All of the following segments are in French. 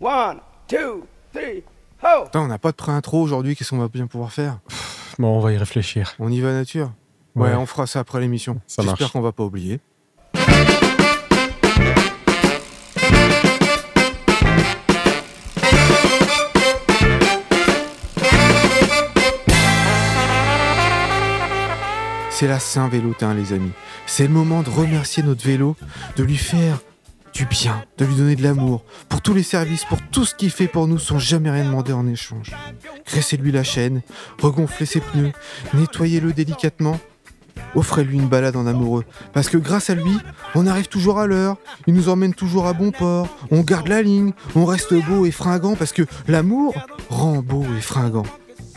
One, two, three, ho! Attends, on n'a pas de pré-intro aujourd'hui, qu'est-ce qu'on va bien pouvoir faire? Bon, on va y réfléchir. On y va nature? Ouais, Ouais. on fera ça après l'émission. Ça J'espère qu'on va pas oublier. C'est la Saint-Vélotin, les amis. C'est le moment de remercier notre vélo, de lui faire du bien, de lui donner de l'amour, pour tous les services, pour tout ce qu'il fait pour nous sans jamais rien demander en échange. Graissez-lui la chaîne, regonflez ses pneus, nettoyez-le délicatement. Offrez-lui une balade en amoureux, parce que grâce à lui, on arrive toujours à l'heure, il nous emmène toujours à bon port, on garde la ligne, on reste beau et fringant, parce que l'amour rend beau et fringant.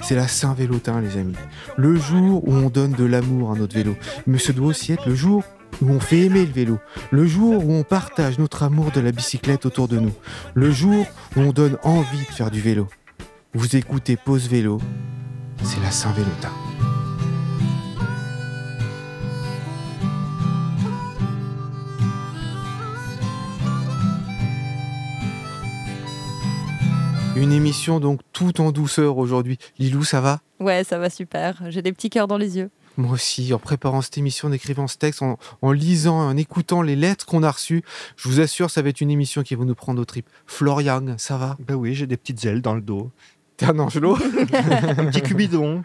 C'est la Saint-Vélotin, les amis. Le jour où on donne de l'amour à notre vélo. Mais ce doit aussi être le jour où on fait aimer le vélo. Le jour où on partage notre amour de la bicyclette autour de nous. Le jour où on donne envie de faire du vélo. Vous écoutez Pause Vélo, c'est la Saint-Vélotin. Une émission donc tout en douceur aujourd'hui. Lilou, ça va? Ouais, ça va super. J'ai des petits cœurs dans les yeux. Moi aussi, en préparant cette émission, en écrivant ce texte, en, en lisant, en écoutant les lettres qu'on a reçues, je vous assure, ça va être une émission qui va nous prendre au trip. Florian, ça va? Ben oui, j'ai des petites ailes dans le dos. T'es un angelo Un petit cubidon.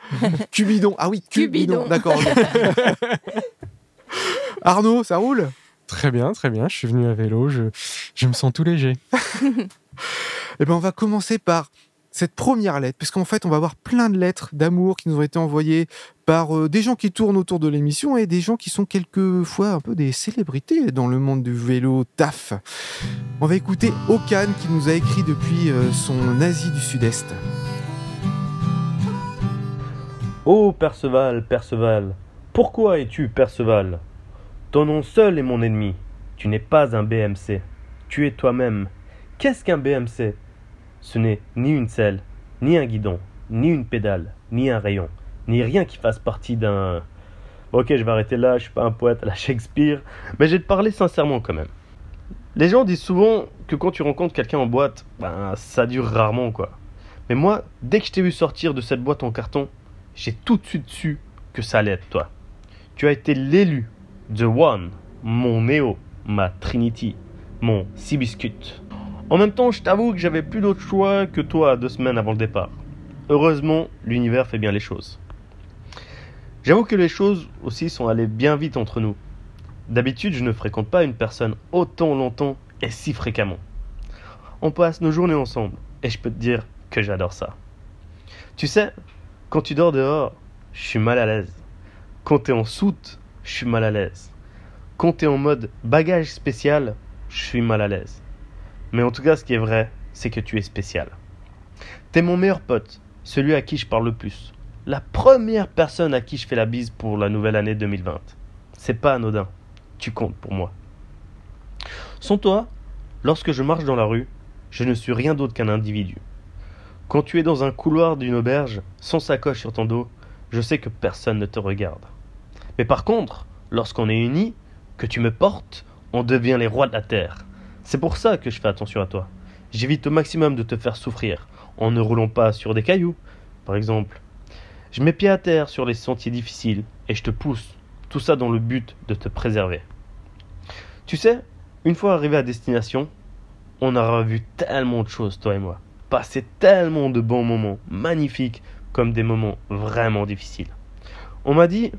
Cubidon, ah oui, Cubidon, Cubidon. d'accord. Arnaud, ça roule? Très bien, très bien. Je suis venu à vélo. Je, je me sens tout léger. Eh ben, on va commencer par cette première lettre, parce qu'en fait, on va avoir plein de lettres d'amour qui nous ont été envoyées par euh, des gens qui tournent autour de l'émission et des gens qui sont quelquefois un peu des célébrités dans le monde du vélo taf. On va écouter Okan qui nous a écrit depuis euh, son Asie du Sud-Est. Ô Perceval, Perceval, pourquoi es-tu Perceval? Ton nom seul est mon ennemi. Tu n'es pas un BMC. Tu es toi-même. Qu'est-ce qu'un BMC Ce n'est ni une selle, ni un guidon, ni une pédale, ni un rayon, ni rien qui fasse partie d'un... Ok, je vais arrêter là, je suis pas un poète à la Shakespeare, mais je vais te parler sincèrement quand même. Les gens disent souvent que quand tu rencontres quelqu'un en boîte, ben, ça dure rarement quoi. Mais moi, dès que je t'ai vu sortir de cette boîte en carton, j'ai tout de suite su que ça allait être toi. Tu as été l'élu, The One, mon Néo, ma Trinity, mon Cibiscuit. En même temps, je t'avoue que j'avais plus d'autre choix que toi deux semaines avant le départ. Heureusement, l'univers fait bien les choses. J'avoue que les choses aussi sont allées bien vite entre nous. D'habitude, je ne fréquente pas une personne autant longtemps et si fréquemment. On passe nos journées ensemble et je peux te dire que j'adore ça. Tu sais, quand tu dors dehors, je suis mal à l'aise. Quand t'es en soute, je suis mal à l'aise. Quand t'es en mode bagage spécial, je suis mal à l'aise. Mais en tout cas, ce qui est vrai, c'est que tu es spécial. T'es mon meilleur pote, celui à qui je parle le plus. La première personne à qui je fais la bise pour la nouvelle année 2020. C'est pas anodin. Tu comptes pour moi. Sans toi, lorsque je marche dans la rue, je ne suis rien d'autre qu'un individu. Quand tu es dans un couloir d'une auberge, sans sacoche sur ton dos, je sais que personne ne te regarde. Mais par contre, lorsqu'on est unis, que tu me portes, on devient les rois de la terre. C'est pour ça que je fais attention à toi. J'évite au maximum de te faire souffrir, en ne roulant pas sur des cailloux, par exemple. Je mets pied à terre sur les sentiers difficiles, et je te pousse, tout ça dans le but de te préserver. Tu sais, une fois arrivé à destination, on aura vu tellement de choses, toi et moi. Passé tellement de bons moments, magnifiques, comme des moments vraiment difficiles. On m'a dit,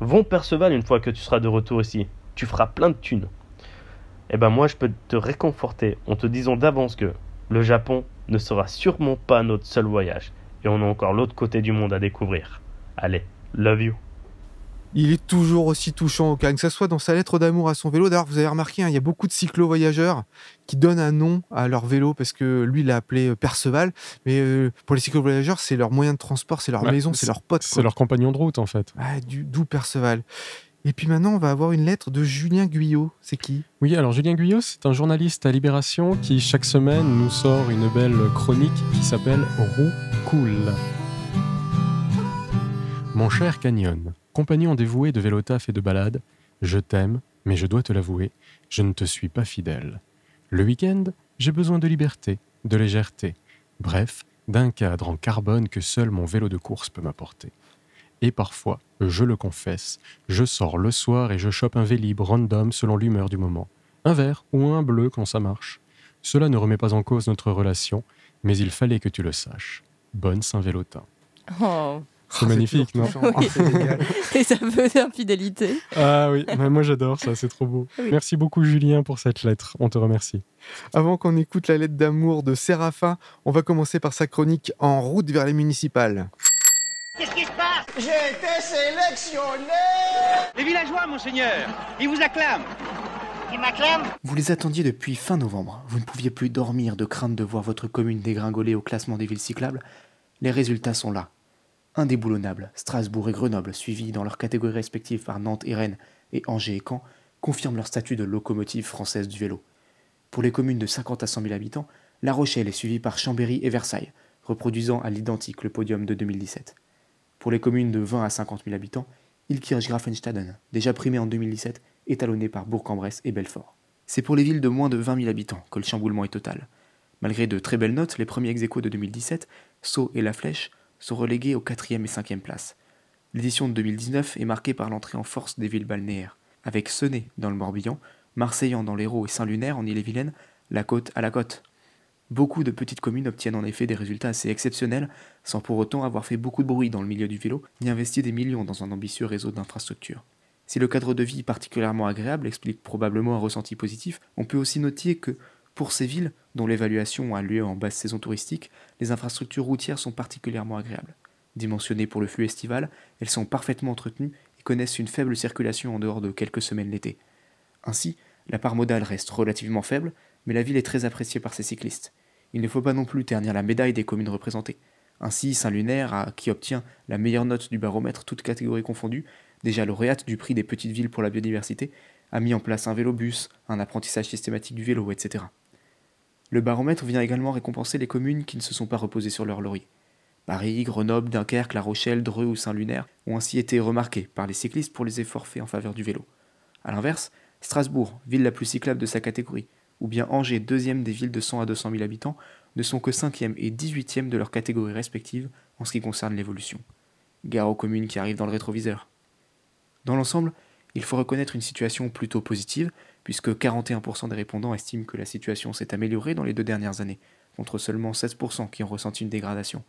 Von Perceval, une fois que tu seras de retour ici, tu feras plein de thunes. Eh ben moi, je peux te réconforter en te disant d'avance que le Japon ne sera sûrement pas notre seul voyage. Et on a encore l'autre côté du monde à découvrir. Allez, love you. Il est toujours aussi touchant, Okan, que ce soit dans sa lettre d'amour à son vélo. D'ailleurs, vous avez remarqué, hein, il y a beaucoup de cyclo-voyageurs qui donnent un nom à leur vélo parce que lui l'a appelé euh, Perceval. Mais euh, pour les cyclo-voyageurs, c'est leur moyen de transport, c'est leur maison, c'est leur pote. C'est leur compagnon de route, en fait. Ah, du- D'où Perceval. Et puis maintenant, on va avoir une lettre de Julien Guyot. C'est qui? Oui, alors Julien Guyot, c'est un journaliste à Libération qui, chaque semaine, nous sort une belle chronique qui s'appelle Roue Cool. Mon cher Canyon, compagnon dévoué de vélotaf et de balade, je t'aime, mais je dois te l'avouer, je ne te suis pas fidèle. Le week-end, j'ai besoin de liberté, de légèreté, bref, d'un cadre en carbone que seul mon vélo de course peut m'apporter. Et parfois, je le confesse, je sors le soir et je chope un vélib random selon l'humeur du moment. Un vert ou un bleu quand ça marche. Cela ne remet pas en cause notre relation, mais il fallait que tu le saches. Bonne Saint-Vélotin. Oh, C'est magnifique, non. Oui. Ah, c'est génial. les aveux d'infidélité. Ah oui, mais moi j'adore ça, c'est trop beau. Oui. Merci beaucoup Julien pour cette lettre, on te remercie. Avant qu'on écoute la lettre d'amour de Séraphin, on va commencer par sa chronique En route vers les municipales. Qu'est-ce qui se passe J'ai été sélectionné Les villageois, monseigneur, ils vous acclament. Ils m'acclament Vous les attendiez depuis fin novembre. Vous ne pouviez plus dormir de crainte de voir votre commune dégringoler au classement des villes cyclables. Les résultats sont là. Indéboulonnables, Strasbourg et Grenoble, suivis dans leurs catégories respectives par Nantes et Rennes, et Angers et Caen, confirment leur statut de locomotive française du vélo. Pour les communes de 50 à 100 000 habitants, La Rochelle est suivie par Chambéry et Versailles, reproduisant à l'identique le podium de 2017. Pour les communes de 20 à 50 000 habitants, Ilkirch-Grafenstaden, déjà primé en 2017, étalonné par Bourg-en-Bresse et Belfort. C'est pour les villes de moins de 20 000 habitants que le chamboulement est total. Malgré de très belles notes, les premiers ex de 2017, Sceaux et La Flèche, sont relégués aux 4e et 5e places. L'édition de 2019 est marquée par l'entrée en force des villes balnéaires, avec Seney dans le Morbihan, Marseillan dans l'Hérault et Saint-Lunaire en Ille-et-Vilaine, la côte à la côte. Beaucoup de petites communes obtiennent en effet des résultats assez exceptionnels, sans pour autant avoir fait beaucoup de bruit dans le milieu du vélo, ni investi des millions dans un ambitieux réseau d'infrastructures. Si le cadre de vie particulièrement agréable explique probablement un ressenti positif, on peut aussi noter que, pour ces villes, dont l'évaluation a lieu en basse saison touristique, les infrastructures routières sont particulièrement agréables. Dimensionnées pour le flux estival, elles sont parfaitement entretenues et connaissent une faible circulation en dehors de quelques semaines l'été. Ainsi, la part modale reste relativement faible, mais la ville est très appréciée par ses cyclistes. Il ne faut pas non plus ternir la médaille des communes représentées. Ainsi, Saint-Lunaire, qui obtient la meilleure note du baromètre toutes catégories confondues, déjà lauréate du prix des petites villes pour la biodiversité, a mis en place un vélobus, un apprentissage systématique du vélo, etc. Le baromètre vient également récompenser les communes qui ne se sont pas reposées sur leur laurier. Paris, Grenoble, Dunkerque, La Rochelle, Dreux ou Saint-Lunaire ont ainsi été remarqués par les cyclistes pour les efforts faits en faveur du vélo. A l'inverse, Strasbourg, ville la plus cyclable de sa catégorie, ou bien Angers, deuxième des villes de 100 à 200 000 habitants, ne sont que 5e et 18e de leur catégorie respective en ce qui concerne l'évolution. Gare aux communes qui arrivent dans le rétroviseur. Dans l'ensemble, il faut reconnaître une situation plutôt positive, puisque 41% des répondants estiment que la situation s'est améliorée dans les deux dernières années, contre seulement 16% qui ont ressenti une dégradation.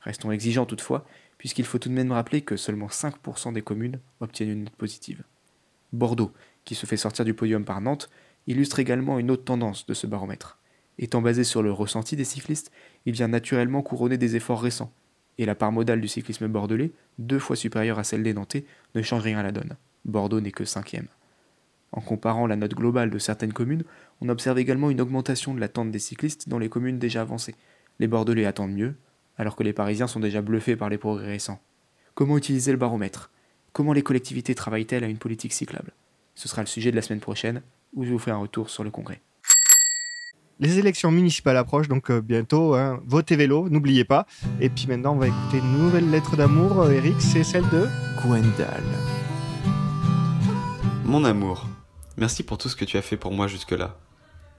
Restons exigeants toutefois, puisqu'il faut tout de même rappeler que seulement 5% des communes obtiennent une note positive. Bordeaux, qui se fait sortir du podium par Nantes, illustre également une autre tendance de ce baromètre. Étant basé sur le ressenti des cyclistes, il vient naturellement couronner des efforts récents, et la part modale du cyclisme bordelais, deux fois supérieure à celle des Nantais, ne change rien à la donne. Bordeaux n'est que cinquième. En comparant la note globale de certaines communes, on observe également une augmentation de l'attente des cyclistes dans les communes déjà avancées. Les Bordelais attendent mieux, alors que les Parisiens sont déjà bluffés par les progrès récents. Comment utiliser le baromètre? Comment les collectivités travaillent-elles à une politique cyclable? Ce sera le sujet de la semaine prochaine, où je vous ferai un retour sur le congrès. Les élections municipales approchent donc euh, bientôt. hein. Votez vélo, n'oubliez pas. Et puis maintenant, on va écouter une nouvelle lettre d'amour. Euh, Eric, c'est celle de. Gwendal. Mon amour, merci pour tout ce que tu as fait pour moi jusque-là.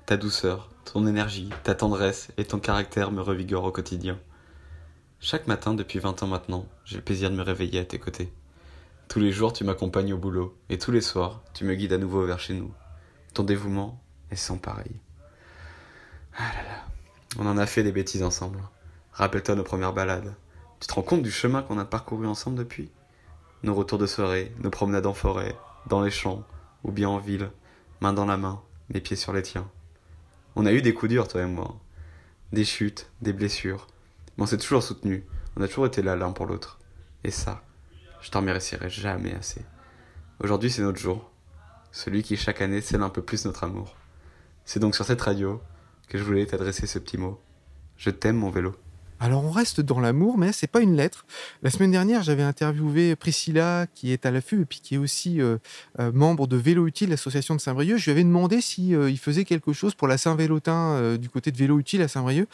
Ta douceur, ton énergie, ta tendresse et ton caractère me revigorent au quotidien. Chaque matin depuis 20 ans maintenant, j'ai le plaisir de me réveiller à tes côtés. Tous les jours, tu m'accompagnes au boulot, et tous les soirs, tu me guides à nouveau vers chez nous. Ton dévouement est sans pareil. Ah là là, on en a fait des bêtises ensemble. Rappelle-toi nos premières balades. Tu te rends compte du chemin qu'on a parcouru ensemble depuis? Nos retours de soirée, nos promenades en forêt, dans les champs, ou bien en ville, main dans la main, les pieds sur les tiens. On a eu des coups durs, toi et moi. Des chutes, des blessures. Mais on s'est toujours soutenus. On a toujours été là l'un pour l'autre. Et ça, je t'en remercierai jamais assez. Aujourd'hui, c'est notre jour. Celui qui, chaque année, scelle un peu plus notre amour. C'est donc sur cette radio que je voulais t'adresser ce petit mot. Je t'aime, mon vélo. Alors on reste dans l'amour, mais c'est pas une lettre. La semaine dernière, j'avais interviewé Priscilla, qui est à l'affût et puis qui est aussi euh, euh, membre de Vélo Utile, l'association de Saint-Brieuc. Je lui avais demandé si euh, faisait quelque chose pour la Saint-Vélotin du côté de Vélo Utile à Saint-Brieuc.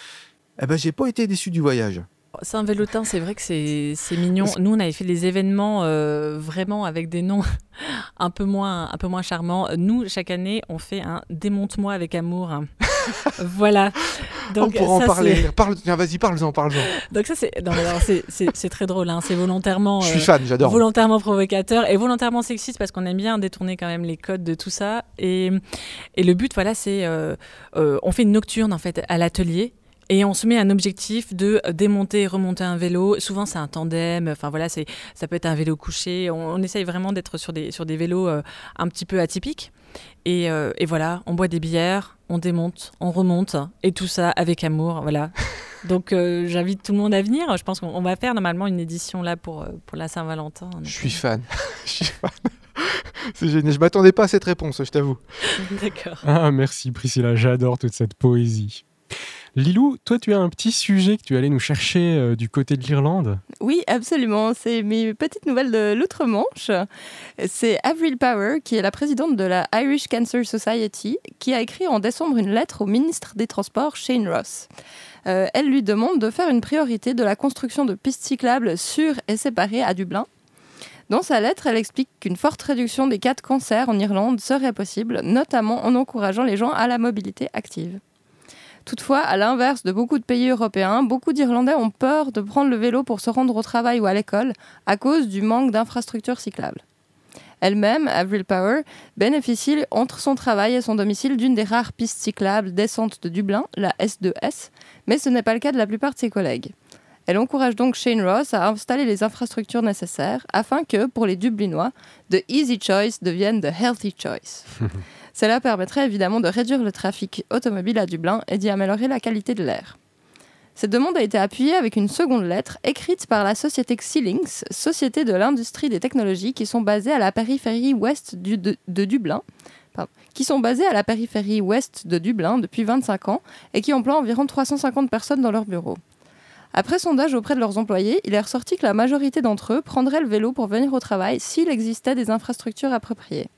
Eh ben, j'ai pas été déçu du voyage. Saint-Vélotin, c'est vrai que c'est mignon. Nous, on avait fait des événements euh, vraiment avec des noms un peu moins, un peu moins charmants. Nous, chaque année, on fait un démonte-moi avec amour. voilà. Donc, On pourra en parler. Parle, vas-y, parle-en, parle-en. Donc ça c'est c'est- c'est c'est très drôle hein. c'est volontairement Je suis euh, fan, j'adore. volontairement provocateur et volontairement sexiste parce qu'on aime bien détourner quand même les codes de tout ça et, et le but voilà c'est euh, euh, on fait une nocturne en fait à l'atelier et on se met un objectif de démonter et remonter un vélo. Souvent, c'est un tandem. Enfin voilà, c'est ça peut être un vélo couché. On, on essaye vraiment d'être sur des sur des vélos euh, un petit peu atypiques. Et, euh, et voilà, on boit des bières, on démonte, on remonte, et tout ça avec amour. Voilà. Donc euh, j'invite tout le monde à venir. Je pense qu'on on va faire normalement une édition là pour pour la Saint-Valentin. Je suis fan. Je suis fan. C'est génial. Je m'attendais pas à cette réponse, je t'avoue. D'accord. Ah, merci Priscilla, j'adore toute cette poésie. Lilou, toi, tu as un petit sujet que tu allais nous chercher euh, du côté de l'Irlande. Oui, absolument. C'est mes petites nouvelles de l'outre-Manche. C'est Avril Power, qui est la présidente de la Irish Cancer Society, qui a écrit en décembre une lettre au ministre des Transports, Shane Ross. Euh, elle lui demande de faire une priorité de la construction de pistes cyclables sûres et séparées à Dublin. Dans sa lettre, elle explique qu'une forte réduction des cas de cancer en Irlande serait possible, notamment en encourageant les gens à la mobilité active. Toutefois, à l'inverse de beaucoup de pays européens, beaucoup d'Irlandais ont peur de prendre le vélo pour se rendre au travail ou à l'école à cause du manque d'infrastructures cyclables. Elle-même, Avril Power, bénéficie entre son travail et son domicile d'une des rares pistes cyclables décentes de Dublin, la S2S, mais ce n'est pas le cas de la plupart de ses collègues. Elle encourage donc Shane Ross à installer les infrastructures nécessaires afin que, pour les Dublinois, The Easy Choice devienne The Healthy Choice. Cela permettrait évidemment de réduire le trafic automobile à Dublin et d'y améliorer la qualité de l'air. Cette demande a été appuyée avec une seconde lettre écrite par la société Xilinx, société de l'industrie des technologies qui sont basées à la périphérie ouest de, Dublin, qui sont basées à la périphérie ouest de Dublin depuis 25 ans et qui emploient environ 350 personnes dans leurs bureaux. Après sondage auprès de leurs employés, il est ressorti que la majorité d'entre eux prendraient le vélo pour venir au travail s'il existait des infrastructures appropriées.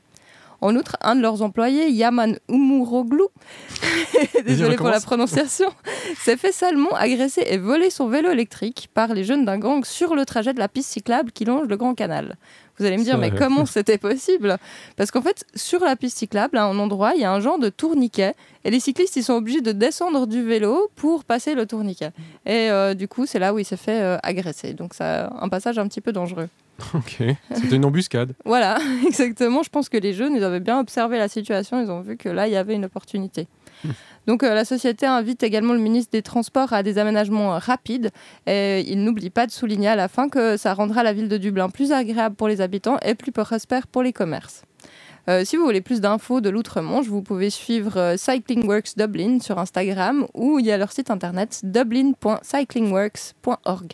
En outre, un de leurs employés, Yaman Umuroglu, désolé pour la prononciation, s'est fait salement agresser et voler son vélo électrique par les jeunes d'un gang sur le trajet de la piste cyclable qui longe le Grand Canal. Vous allez me dire, mais comment c'était possible? Parce qu'en fait, sur la piste cyclable, à un endroit, il y a un genre de tourniquet et les cyclistes, ils sont obligés de descendre du vélo pour passer le tourniquet. Et euh, du coup, c'est là où il s'est fait euh, agresser. Donc, c'est un passage un petit peu dangereux. Ok, c'était une embuscade. Voilà, exactement. Je pense que les jeunes, ils avaient bien observé la situation. Ils ont vu que là, il y avait une opportunité. Donc, euh, la société invite également le ministre des Transports à des aménagements rapides. Et il n'oublie pas de souligner à la fin que ça rendra la ville de Dublin plus agréable pour les habitants et plus prospère pour les commerces. Euh, si vous voulez plus d'infos de l'Outre-Manche, vous pouvez suivre euh, Cycling Works Dublin sur Instagram ou il y a leur site internet dublin.cyclingworks.org.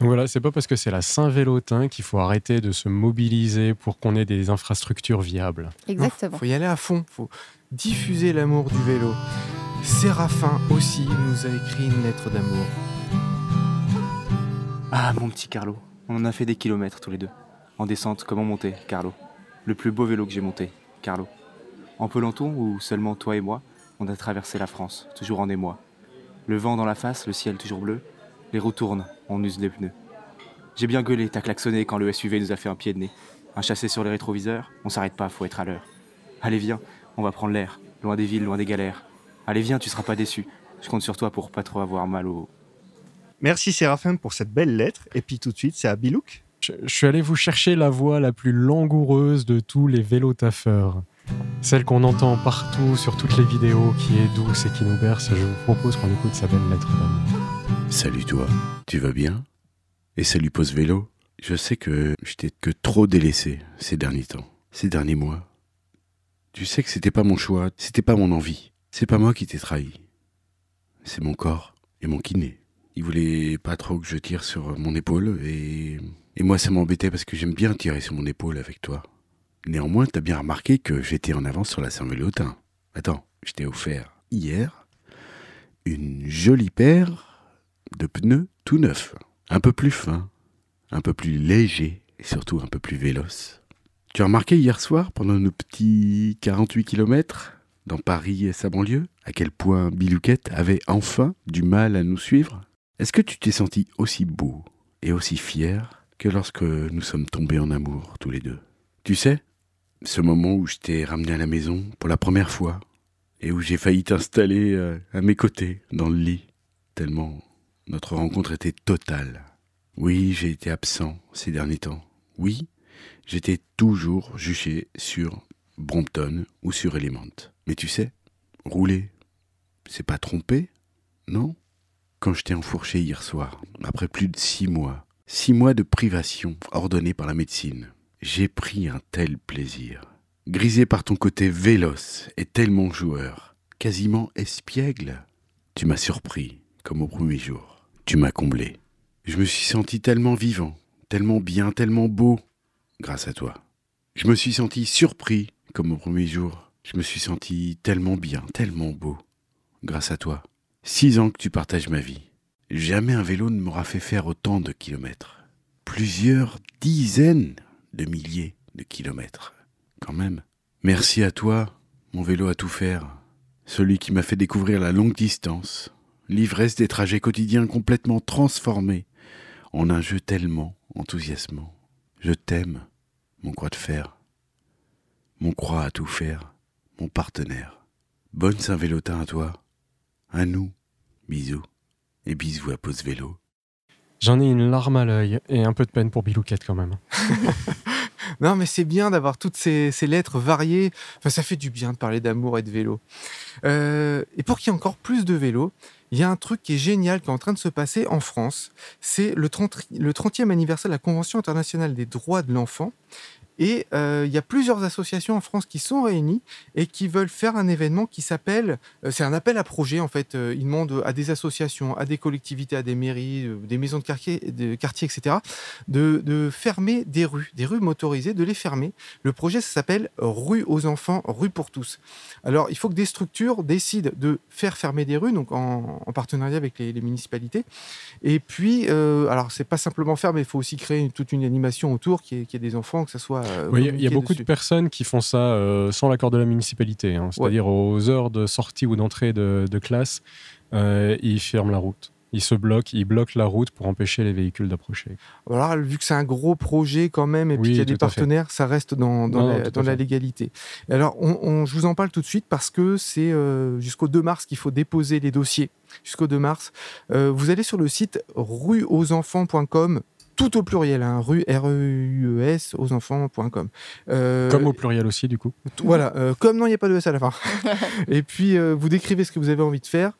Donc voilà, c'est pas parce que c'est la Saint-Vélotin qu'il faut arrêter de se mobiliser pour qu'on ait des infrastructures viables. Exactement. Faut y aller à fond. Faut diffuser l'amour du vélo. Séraphin aussi nous a écrit une lettre d'amour. Ah, mon petit Carlo, on en a fait des kilomètres tous les deux. En descente comme en montée, Carlo? Le plus beau vélo que j'ai monté, Carlo. En peloton ou seulement toi et moi, on a traversé la France, toujours en émoi. Le vent dans la face, le ciel toujours bleu. Les roues tournent, on use les pneus. J'ai bien gueulé, t'as klaxonné quand le SUV nous a fait un pied de nez. Un chassé sur les rétroviseurs, on s'arrête pas, faut être à l'heure. Allez, viens, on va prendre l'air, loin des villes, loin des galères. Allez, viens, tu seras pas déçu. Je compte sur toi pour pas trop avoir mal au. Merci Séraphin pour cette belle lettre. Et puis tout de suite, c'est à Bilouk. Je, je suis allé vous chercher la voix la plus langoureuse de tous les vélotaffeurs. Celle qu'on entend partout sur toutes les vidéos, qui est douce et qui nous berce. Je vous propose qu'on écoute sa belle lettre d'amour. Salut toi, tu vas bien? Et salut Pause Vélo? Je sais que je t'ai que trop délaissé ces derniers temps, ces derniers mois. Tu sais que c'était pas mon choix, c'était pas mon envie. C'est pas moi qui t'ai trahi. C'est mon corps et mon kiné. Il voulait pas trop que je tire sur mon épaule et, et moi ça m'embêtait parce que j'aime bien tirer sur mon épaule avec toi. Néanmoins, t'as bien remarqué que j'étais en avance sur la Saint-Vélotin. Attends, je t'ai offert hier une jolie paire de pneus tout neufs, un peu plus fins, un peu plus légers et surtout un peu plus véloces. Tu as remarqué hier soir, pendant nos petits 48 km dans Paris et sa banlieue, à quel point Bilouquette avait enfin du mal à nous suivre? Est-ce que tu t'es senti aussi beau et aussi fier que lorsque nous sommes tombés en amour tous les deux? Tu sais, ce moment où je t'ai ramené à la maison pour la première fois et où j'ai failli t'installer euh, à mes côtés, dans le lit, tellement notre rencontre était totale. Oui, j'ai été absent ces derniers temps. Oui, j'étais toujours juché sur Brompton ou sur Element. Mais tu sais, rouler, c'est pas tromper, non? Quand je t'ai enfourché hier soir, après plus de six mois, six mois de privation ordonnée par la médecine, j'ai pris un tel plaisir. Grisé par ton côté véloce et tellement joueur, quasiment espiègle, tu m'as surpris comme au premier jour. Tu m'as comblé. Je me suis senti tellement vivant, tellement bien, tellement beau, grâce à toi. Je me suis senti surpris comme au premier jour. Je me suis senti tellement bien, tellement beau, grâce à toi. Six ans que tu partages ma vie. Jamais un vélo ne m'aura fait faire autant de kilomètres. Plusieurs dizaines de milliers de kilomètres. Quand même. Merci à toi, mon vélo à tout faire. Celui qui m'a fait découvrir la longue distance, l'ivresse des trajets quotidiens complètement transformés en un jeu tellement enthousiasmant. Je t'aime, mon croix de fer, mon croix à tout faire, mon partenaire. Bonne Saint-Vélotin à toi, à nous, bisous, et bisous à Pause Vélo. J'en ai une larme à l'œil et un peu de peine pour Bilouquette quand même. Non, mais c'est bien d'avoir toutes ces, ces lettres variées. Enfin, ça fait du bien de parler d'amour et de vélo. Euh, et pour qu'il y ait encore plus de vélos, il y a un truc qui est génial qui est en train de se passer en France. C'est le, 30, le 30e anniversaire de la Convention internationale des droits de l'enfant. Et euh, il y a plusieurs associations en France qui sont réunies et qui veulent faire un événement qui s'appelle, euh, c'est un appel à projet en fait. Euh, ils demandent à des associations, à des collectivités, à des mairies, des maisons de quartier, etc., de, fermer des rues, des rues motorisées, de les fermer. Le projet s'appelle Rue aux enfants, rue pour tous. Alors il faut que des structures décident de faire fermer des rues, donc en, en partenariat avec les, municipalités. Et puis, alors c'est pas simplement faire, mais il faut aussi créer toute une animation autour qui est, qui est des enfants, que ça soit. Euh, Oui, Il y a- beaucoup dessus. de personnes qui font ça euh, sans l'accord de la municipalité, hein. c'est-à-dire aux heures de sortie ou d'entrée de, de classe, euh, ils ferment la route. Ils se bloquent, ils bloquent la route pour empêcher les véhicules d'approcher. Voilà, vu que c'est un gros projet quand même, et puis qu'il y a des partenaires, ça reste dans, dans Non, la, non, dans légalité. Alors, on, on- je vous en parle tout de suite parce que c'est euh, jusqu'au 2 mars qu'il faut déposer les dossiers. Jusqu'au 2 mars. Euh, vous allez sur le site rueauxenfants.com, tout au pluriel, hein, rue R-E-U-E-S, aux enfants.com. Euh, Comme au pluriel aussi, du coup. Voilà, euh, comme non, il n'y a pas de S à la fin. et puis, euh, vous décrivez ce que vous avez envie de faire.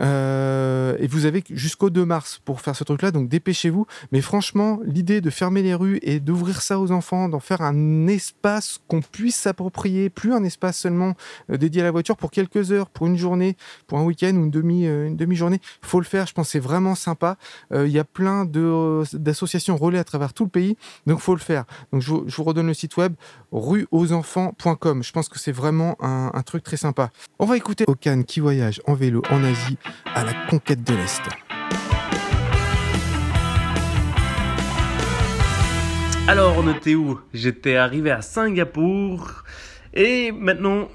Euh, et vous avez jusqu'au 2 mars pour faire ce truc-là, donc dépêchez-vous. Mais franchement, l'idée de fermer les rues et d'ouvrir ça aux enfants, d'en faire un espace qu'on puisse s'approprier, plus un espace seulement euh, dédié à la voiture pour quelques heures, pour une journée, pour un week-end ou une demi, euh, une demi-journée, faut le faire. Je pense c'est vraiment sympa. Il y a plein d'associations relais à travers tout le pays, donc faut le faire. Donc je vous, je vous redonne le site web rueauxenfants.com. Je pense que c'est vraiment un, un truc très sympa. On va écouter Okan qui voyage en vélo en Asie à la conquête de l'Est. Alors, on où? J'étais arrivé à Singapour et maintenant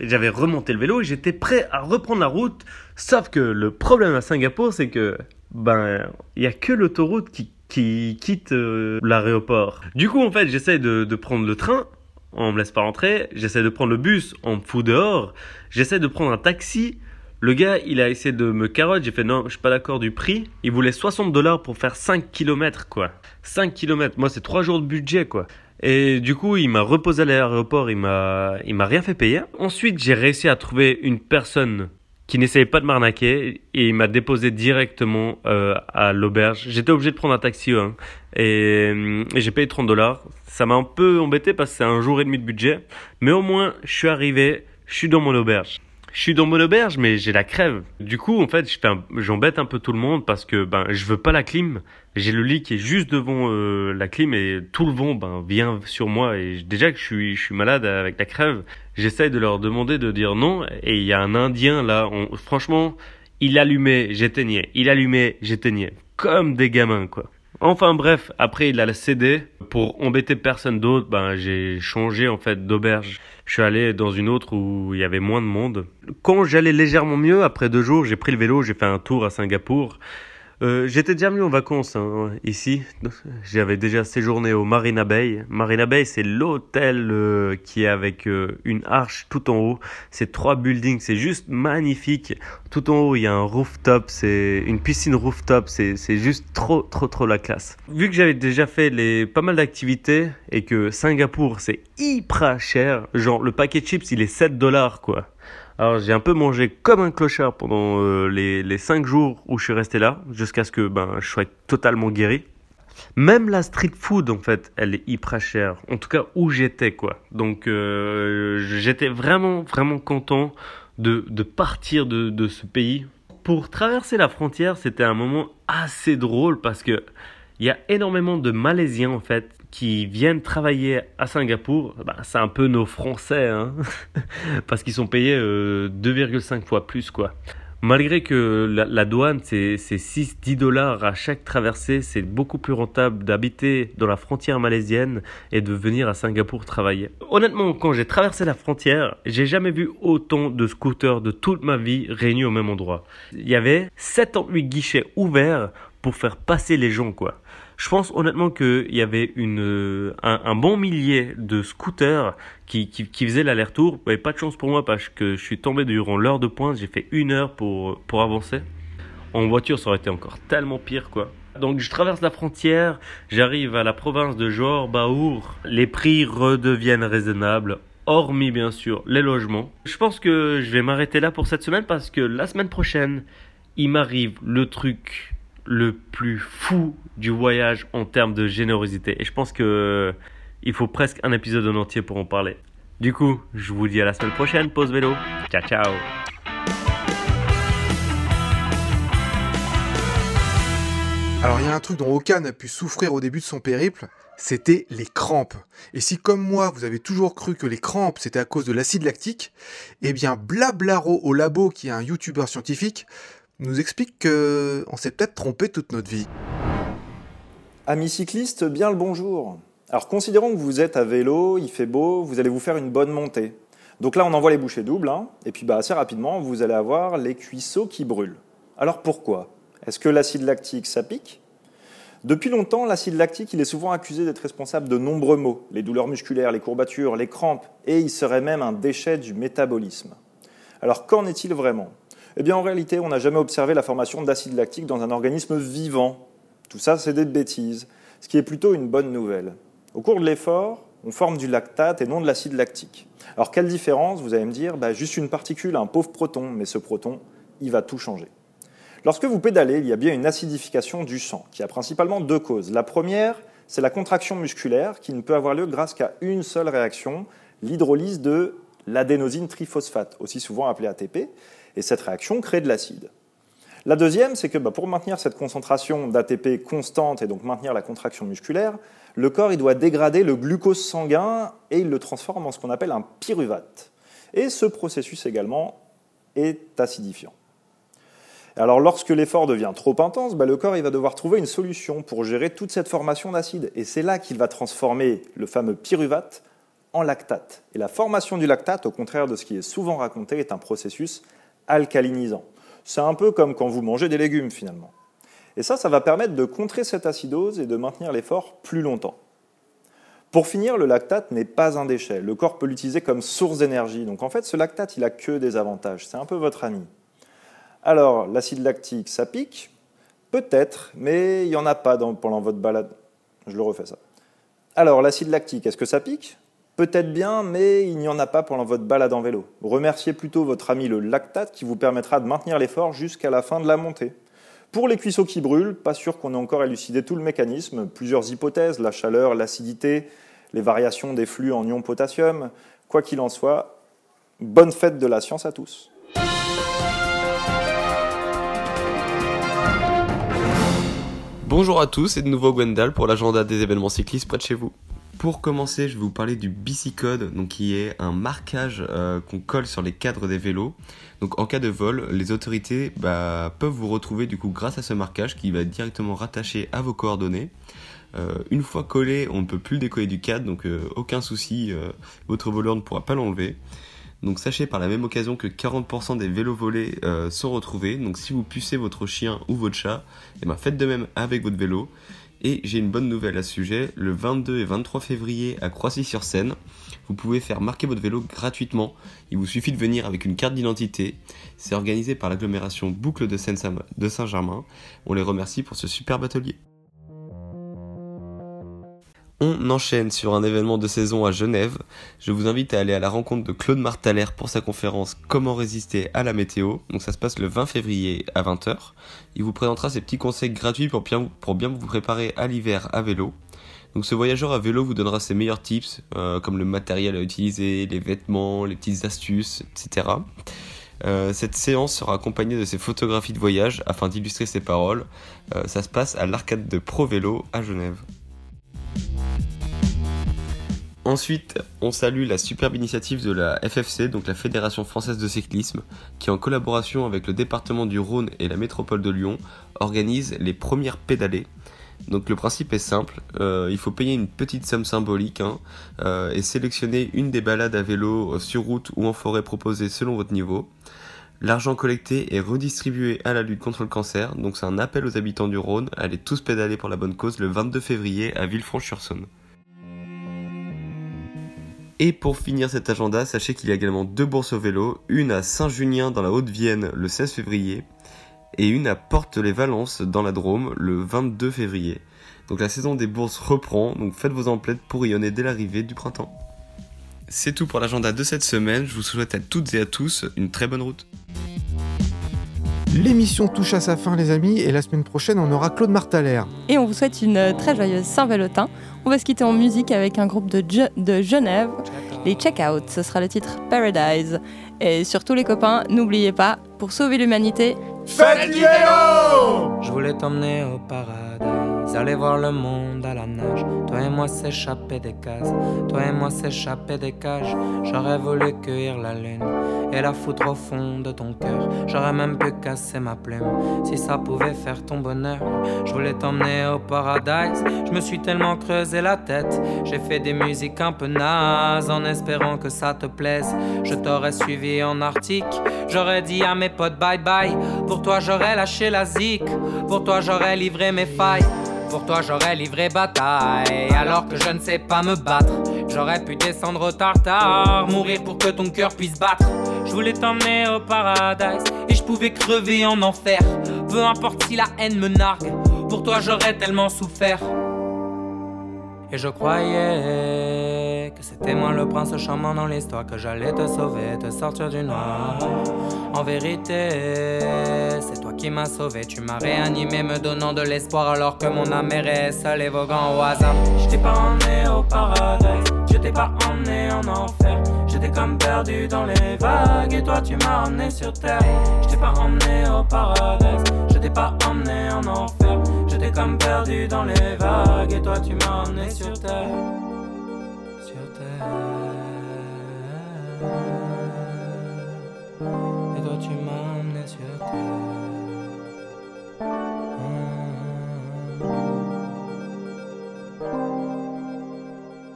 j'avais remonté le vélo et j'étais prêt à reprendre la route. Sauf que le problème à Singapour, c'est que ben il y a que l'autoroute qui, qui quitte euh, l'aéroport. Du coup, en fait, j'essaie de, de prendre le train. On me laisse pas rentrer. J'essaie de prendre le bus. On me fout dehors. J'essaie de prendre un taxi. Le gars, il a essayé de me carotte. J'ai fait non, je suis pas d'accord du prix. Il voulait 60 dollars pour faire 5 km, quoi. 5 km. Moi, c'est 3 jours de budget, quoi. Et du coup, il m'a reposé à l'aéroport. Il m'a, il m'a rien fait payer. Ensuite, j'ai réussi à trouver une personne qui n'essayait pas de m'arnaquer et il m'a déposé directement euh, à l'auberge. J'étais obligé de prendre un taxi hein, et, euh, et j'ai payé 30 dollars. Ça m'a un peu embêté parce que c'est un jour et demi de budget, mais au moins je suis arrivé, je suis dans mon auberge. Je suis dans mon auberge, mais j'ai la crève. Du coup, en fait, j'embête un peu tout le monde parce que ben je veux pas la clim. J'ai le lit qui est juste devant euh, la clim et tout le vent ben vient sur moi et déjà que je suis je suis malade avec la crève. J'essaye de leur demander de dire non et il y a un Indien là. on- franchement, il allumait, j'éteignais, il allumait, j'éteignais, comme des gamins quoi. Enfin bref, après il a cédé pour embêter personne d'autre. Ben j'ai changé en fait d'auberge. Je suis allé dans une autre où il y avait moins de monde. Quand j'allais légèrement mieux, après deux jours, j'ai pris le vélo, j'ai fait un tour à Singapour. Euh, J'étais déjà venu en vacances hein, ici. J'avais déjà séjourné au Marina Bay. Marina Bay, c'est l'hôtel euh, qui est avec euh, une arche tout en haut. C'est trois buildings, c'est juste magnifique. Tout en haut, il y a un rooftop, c'est une piscine rooftop. C'est juste trop, trop, trop la classe. Vu que j'avais déjà fait les, pas mal d'activités et que Singapour, c'est hyper cher. Genre, le paquet de chips, il est 7 dollars, quoi. Alors j'ai un peu mangé comme un clochard pendant euh, les, les 5 jours où je suis resté là, jusqu'à ce que ben, je sois totalement guéri. Même la street food, en fait, elle est hyper chère. En tout cas, où j'étais, quoi. Donc, euh, j'étais vraiment, vraiment content de, de partir de, de ce pays. Pour traverser la frontière, c'était un moment assez drôle parce que il y a énormément de Malaisiens, en fait, qui viennent travailler à Singapour, bah, c'est un peu nos Français, hein parce qu'ils sont payés euh, 2,5 fois plus, quoi. Malgré que la, la douane, c'est 6-10 dollars à chaque traversée, c'est beaucoup plus rentable d'habiter dans la frontière malaisienne et de venir à Singapour travailler. Honnêtement, quand j'ai traversé la frontière, j'ai jamais vu autant de scooters de toute ma vie réunis au même endroit. Il y avait 78 guichets ouverts pour faire passer les gens, quoi. Je pense honnêtement qu'il y avait une, euh, un, bon millier de scooters qui, qui, faisaient l'aller-retour. Mais pas de chance pour moi parce que je suis tombé durant l'heure de pointe. J'ai fait une heure pour, pour avancer. En voiture, ça aurait été encore tellement pire, quoi. Donc je traverse la frontière, j'arrive à la province de Johor Bahur. Les prix redeviennent raisonnables, hormis bien sûr les logements. Je pense que je vais m'arrêter là pour cette semaine parce que la semaine prochaine, il m'arrive le truc le plus fou du voyage en termes de générosité. Et je pense que il faut presque un épisode en entier pour en parler. Du coup, je vous dis à la semaine prochaine, pause vélo. Ciao ciao Alors il y a un truc dont aucun n'a pu souffrir au début de son périple, c'était les crampes. Et si comme moi vous avez toujours cru que les crampes c'était à cause de l'acide lactique, eh bien Blablaro au labo qui est un youtubeur scientifique nous explique que on s'est peut-être trompé toute notre vie. Amis cyclistes, bien le bonjour. Alors considérons que vous êtes à vélo, il fait beau, vous allez vous faire une bonne montée. Donc là on envoie les bouchées doubles, hein, et puis bah, assez rapidement vous allez avoir les cuisseaux qui brûlent. Alors pourquoi? Est-ce que l'acide lactique ça pique? Depuis longtemps, l'acide lactique il est souvent accusé d'être responsable de nombreux maux, les douleurs musculaires, les courbatures, les crampes, et il serait même un déchet du métabolisme. Alors qu'en est-il vraiment? Eh bien en réalité, on n'a jamais observé la formation d'acide lactique dans un organisme vivant. Tout ça, c'est des bêtises, ce qui est plutôt une bonne nouvelle. Au cours de l'effort, on forme du lactate et non de l'acide lactique. Alors quelle différence Vous allez me dire, bah, juste une particule, un pauvre proton, mais ce proton, il va tout changer. Lorsque vous pédalez, il y a bien une acidification du sang, qui a principalement deux causes. La première, c'est la contraction musculaire, qui ne peut avoir lieu grâce qu'à une seule réaction, l'hydrolyse de l'adénosine triphosphate, aussi souvent appelée ATP, et cette réaction crée de l'acide. La deuxième, c'est que bah, pour maintenir cette concentration d'ATP constante et donc maintenir la contraction musculaire, le corps il doit dégrader le glucose sanguin et il le transforme en ce qu'on appelle un pyruvate. Et ce processus également est acidifiant. Alors lorsque l'effort devient trop intense, bah, le corps il va devoir trouver une solution pour gérer toute cette formation d'acide. Et c'est là qu'il va transformer le fameux pyruvate en lactate. Et la formation du lactate, au contraire de ce qui est souvent raconté, est un processus alcalinisant. C'est un peu comme quand vous mangez des légumes finalement. Et ça, ça va permettre de contrer cette acidose et de maintenir l'effort plus longtemps. Pour finir, le lactate n'est pas un déchet. Le corps peut l'utiliser comme source d'énergie. Donc en fait, ce lactate, il a que des avantages. C'est un peu votre ami. Alors, l'acide lactique, ça pique? Peut-être, mais il n'y en a pas pendant votre balade. Je le refais ça. Alors, l'acide lactique, est-ce que ça pique? Peut-être bien, mais il n'y en a pas pendant votre balade en vélo. Remerciez plutôt votre ami le lactate qui vous permettra de maintenir l'effort jusqu'à la fin de la montée. Pour les cuisseaux qui brûlent, pas sûr qu'on ait encore élucidé tout le mécanisme. Plusieurs hypothèses, la chaleur, l'acidité, les variations des flux en ion potassium. Quoi qu'il en soit, bonne fête de la science à tous. Bonjour à tous, c'est de nouveau Gwendal pour l'agenda des événements cyclistes près de chez vous. Pour commencer, je vais vous parler du Bicicode, donc qui est un marquage euh, qu'on colle sur les cadres des vélos. Donc en cas de vol, les autorités bah, peuvent vous retrouver du coup grâce à ce marquage qui va être directement rattaché à vos coordonnées. Euh, une fois collé, on ne peut plus le décoller du cadre, donc euh, aucun souci, votre voleur ne pourra pas l'enlever. Donc sachez par la même occasion que 40% des vélos volés sont retrouvés. Donc si vous pucez votre chien ou votre chat, eh ben faites de même avec votre vélo. Et j'ai une bonne nouvelle à ce sujet. Le 22 et 23 février à Croissy-sur-Seine, vous pouvez faire marquer votre vélo gratuitement. Il vous suffit de venir avec une carte d'identité. C'est organisé par l'agglomération Boucle de Saint-Germain. On les remercie pour ce superbe atelier. On enchaîne sur un événement de saison à Genève. Je vous invite à aller à la rencontre de Claude Martaler pour sa conférence Comment résister à la météo. Donc ça se passe le 20 février à 20h. Il vous présentera ses petits conseils gratuits pour bien, vous préparer à l'hiver à vélo. Donc ce voyageur à vélo vous donnera ses meilleurs tips, euh, comme le matériel à utiliser, les vêtements, les petites astuces, etc. Euh, cette séance sera accompagnée de ses photographies de voyage afin d'illustrer ses paroles. Euh, ça se passe à l'arcade de Pro Vélo à Genève. Ensuite, on salue la superbe initiative de la FFC, donc la Fédération française de cyclisme, qui en collaboration avec le département du Rhône et la métropole de Lyon organise les premières pédalées. Donc le principe est simple, euh, il faut payer une petite somme symbolique hein, euh, et sélectionner une des balades à vélo euh, sur route ou en forêt proposées selon votre niveau. L'argent collecté est redistribué à la lutte contre le cancer, donc c'est un appel aux habitants du Rhône à aller tous pédaler pour la bonne cause le 22 février à Villefranche-sur-Saône. Et pour finir cet agenda, sachez qu'il y a également deux bourses au vélo, une à Saint-Junien dans la Haute-Vienne le 16 février et une à Porte-les-Valences dans la Drôme le 22 février. Donc la saison des bourses reprend, donc faites vos emplettes pour rayonner dès l'arrivée du printemps. C'est tout pour l'agenda de cette semaine, je vous souhaite à toutes et à tous une très bonne route. L'émission touche à sa fin les amis et la semaine prochaine on aura Claude Martaler. Et on vous souhaite une très joyeuse Saint-Valentin. On va se quitter en musique avec un groupe de, de Genève, les Checkout. Ce sera le titre Paradise. Et surtout les copains, n'oubliez pas, pour sauver l'humanité, faites du vélo Je voulais t'emmener au paradis, aller voir le monde à la nage. Toi et moi s'échapper des cases, toi et moi s'échapper des cages. J'aurais voulu cueillir la lune et la foutre au fond de ton cœur. J'aurais même pu casser ma plume si ça pouvait faire ton bonheur. Je voulais t'emmener au paradise, je me suis tellement creusé la tête. J'ai fait des musiques un peu nazes en espérant que ça te plaise. Je t'aurais suivi en Arctique, j'aurais dit à mes potes bye bye. Pour toi j'aurais lâché la zik, pour toi j'aurais livré mes failles. Pour toi j'aurais livré bataille alors que je ne sais pas me battre. J'aurais pu descendre au tartare, mourir pour que ton cœur puisse battre. Je voulais t'emmener au paradise et je pouvais crever en enfer. Peu importe si la haine me nargue, pour toi j'aurais tellement souffert. Et je croyais que c'était moi le prince charmant dans l'histoire, que j'allais te sauver, te sortir du noir. En vérité, c'est toi qui m'as sauvé, tu m'as réanimé, me donnant de l'espoir alors que mon âme est seule et voguant au hasard. Je t'ai pas emmené au paradis, je t'ai pas emmené en enfer. J'étais comme perdu dans les vagues et toi tu m'as emmené sur terre. Je t'ai pas emmené au paradis, je t'ai pas emmené en enfer. J'étais comme perdu dans les vagues et toi tu m'as emmené sur terre. Sur terre. Et toi tu m'as emmené sur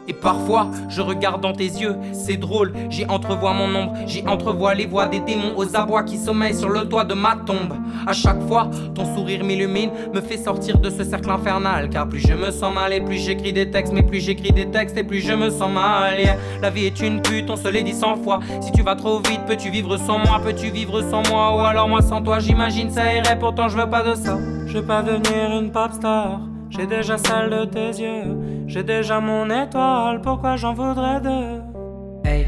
Et parfois, je regarde dans tes yeux, c'est drôle, j'y entrevois mon ombre, j'y entrevois les voix des démons aux abois qui sommeillent sur le toit de ma tombe. À chaque fois, ton sourire m'illumine, me fait sortir de ce cercle infernal. Car plus je me sens mal et plus j'écris des textes, mais plus j'écris des textes et plus je me sens mal. La vie est une pute, on se l'est dit cent fois. Si tu vas trop vite, peux-tu vivre sans moi, peux-tu vivre sans moi, ou alors moi sans toi, j'imagine ça irait, pourtant je veux pas de ça. Je veux pas devenir une pop star. J'ai déjà celle de tes yeux, j'ai déjà mon étoile, pourquoi j'en voudrais deux? Hey.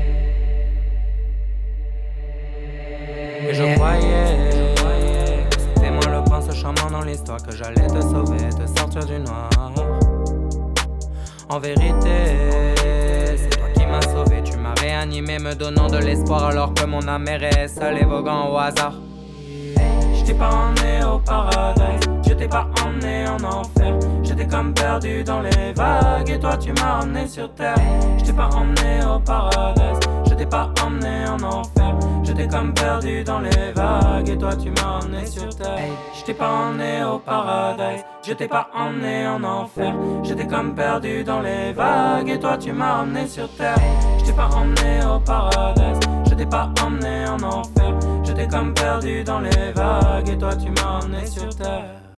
Et je croyais, c'était moi le prince charmant dans l'histoire, que j'allais te sauver, te sortir du noir. En vérité, c'est toi qui m'as sauvé, tu m'as réanimé, me donnant de l'espoir alors que mon âme est seule et voguant au hasard. Je t'ai pas emmené au paradis, je t'ai pas emmené en enfer. J'étais comme perdu dans les vagues et toi tu m'as emmené sur terre. Je t'ai pas emmené au paradis, je t'ai pas emmené en enfer. J'étais comme perdu dans les vagues et toi tu m'as emmené sur terre. Je t'ai pas emmené au paradis, je t'ai pas emmené en enfer. J'étais comme perdu dans les vagues et toi tu m'as emmené sur terre. Je t'ai pas emmené au paradis. Je t'ai pas emmené en enfer, j'étais comme perdu dans les vagues et toi tu m'as emmené sur terre.